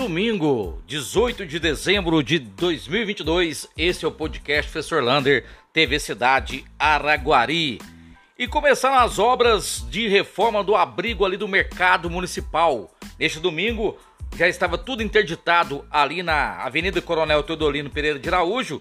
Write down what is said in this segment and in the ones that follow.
Domingo, 18 de dezembro de 2022, esse é o podcast Professor Lander, TV Cidade Araguari. E começaram as obras de reforma do abrigo ali do mercado municipal. Neste domingo, já estava tudo interditado ali na Avenida Coronel Teodolino Pereira de Araújo,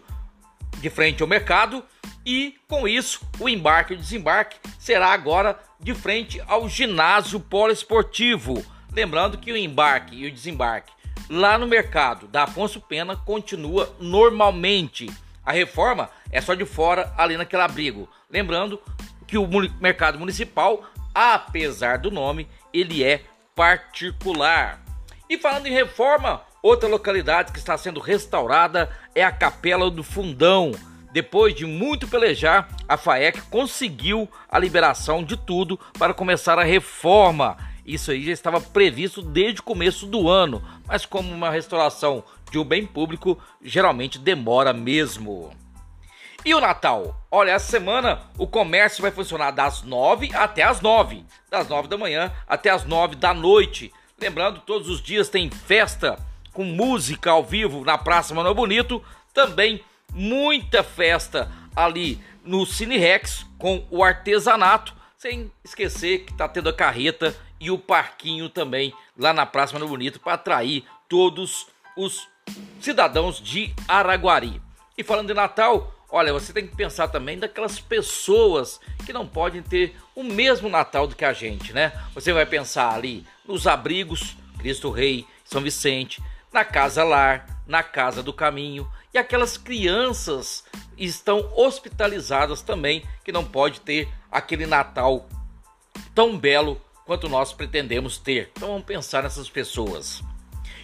de frente ao mercado, e com isso o embarque e o desembarque será agora de frente ao ginásio poliesportivo. Lembrando que o embarque e o desembarque lá no mercado da Afonso Pena continua normalmente. A reforma é só de fora, ali naquele abrigo. Lembrando que o mercado municipal, apesar do nome, ele é particular. E falando em reforma, outra localidade que está sendo restaurada é a Capela do Fundão. Depois de muito pelejar, a FAEC conseguiu a liberação de tudo para começar a reforma. Isso aí já estava previsto desde o começo do ano, mas como uma restauração de um bem público, geralmente demora mesmo. E o Natal? Olha, essa semana o comércio vai funcionar das 9 até as 9, das 9 da manhã até as 9 da noite. Lembrando, todos os dias tem festa com música ao vivo na Praça Manoel Bonito, também muita festa ali no Cine Rex com o artesanato, sem esquecer que está tendo a carreta e o parquinho também lá na Praça Mano Bonito para atrair todos os cidadãos de Araguari. E falando de Natal, olha, você tem que pensar também daquelas pessoas que não podem ter o mesmo Natal do que a gente, né? Você vai pensar ali nos abrigos, Cristo Rei, São Vicente, na Casa Lar, na Casa do Caminho e aquelas crianças estão hospitalizadas também que não pode ter aquele Natal tão belo quanto nós pretendemos ter. Então vamos pensar nessas pessoas.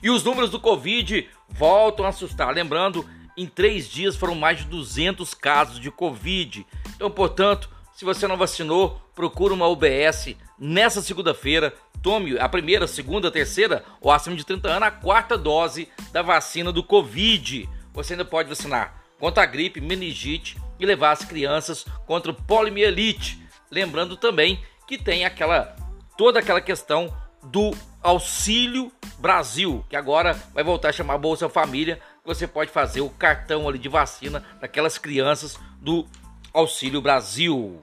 E os números do Covid voltam a assustar. Lembrando, em três dias foram mais de 200 casos de Covid. Então, portanto, se você não vacinou, procure uma UBS nessa segunda-feira. Tome a primeira, segunda, terceira ou acima de 30 anos a quarta dose da vacina do Covid. Você ainda pode vacinar contra a gripe, meningite e levar as crianças contra o poliomielite. Lembrando também que tem aquela toda aquela questão do Auxílio Brasil, que agora vai voltar a chamar Bolsa Família, você pode fazer o cartão ali de vacina daquelas crianças do Auxílio Brasil.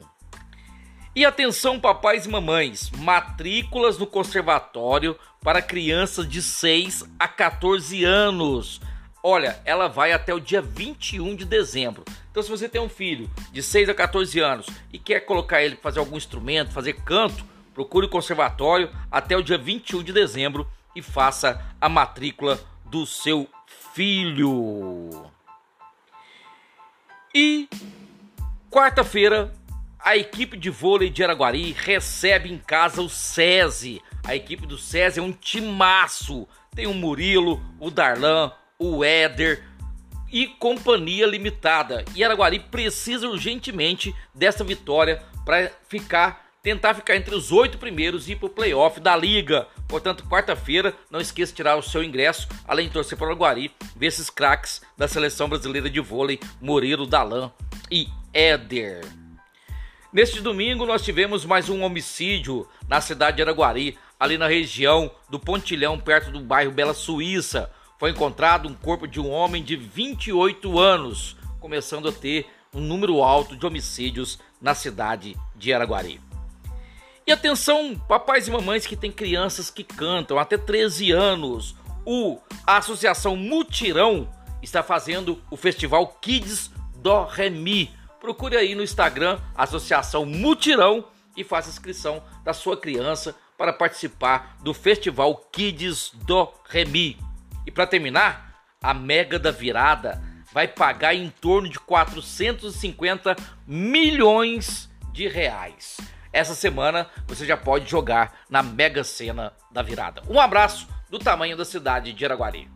E atenção, papais e mamães, matrículas no conservatório para crianças de 6 a 14 anos. Olha, ela vai até o dia 21 de dezembro. Então, se você tem um filho de 6 a 14 anos e quer colocar ele para fazer algum instrumento, fazer canto, Procure o conservatório até o dia 21 de dezembro e faça a matrícula do seu filho. E quarta-feira, a equipe de vôlei de Araguari recebe em casa o SESI. A equipe do SESI é um timaço. Tem o Murilo, o Darlan, o Éder e companhia limitada. E Araguari precisa urgentemente dessa vitória para ficar tentar ficar entre os oito primeiros e ir para o playoff da liga. Portanto, quarta-feira, não esqueça de tirar o seu ingresso, além de torcer para o Guari, ver esses craques da seleção brasileira de vôlei, Murilo, Dalan e Éder. Neste domingo, nós tivemos mais um homicídio na cidade de Araguari, ali na região do Pontilhão, perto do bairro Bela Suíça. Foi encontrado um corpo de um homem de 28 anos, começando a ter um número alto de homicídios na cidade de Araguari. E atenção, papais e mamães que têm crianças que cantam até 13 anos. O a Associação Mutirão está fazendo o Festival Kids do Remi. Procure aí no Instagram Associação Mutirão e faça inscrição da sua criança para participar do Festival Kids do Remi. E para terminar, a Mega da Virada vai pagar em torno de 450 milhões de reais essa semana você já pode jogar na Mega Sena da Virada. Um abraço do tamanho da cidade de Araguari.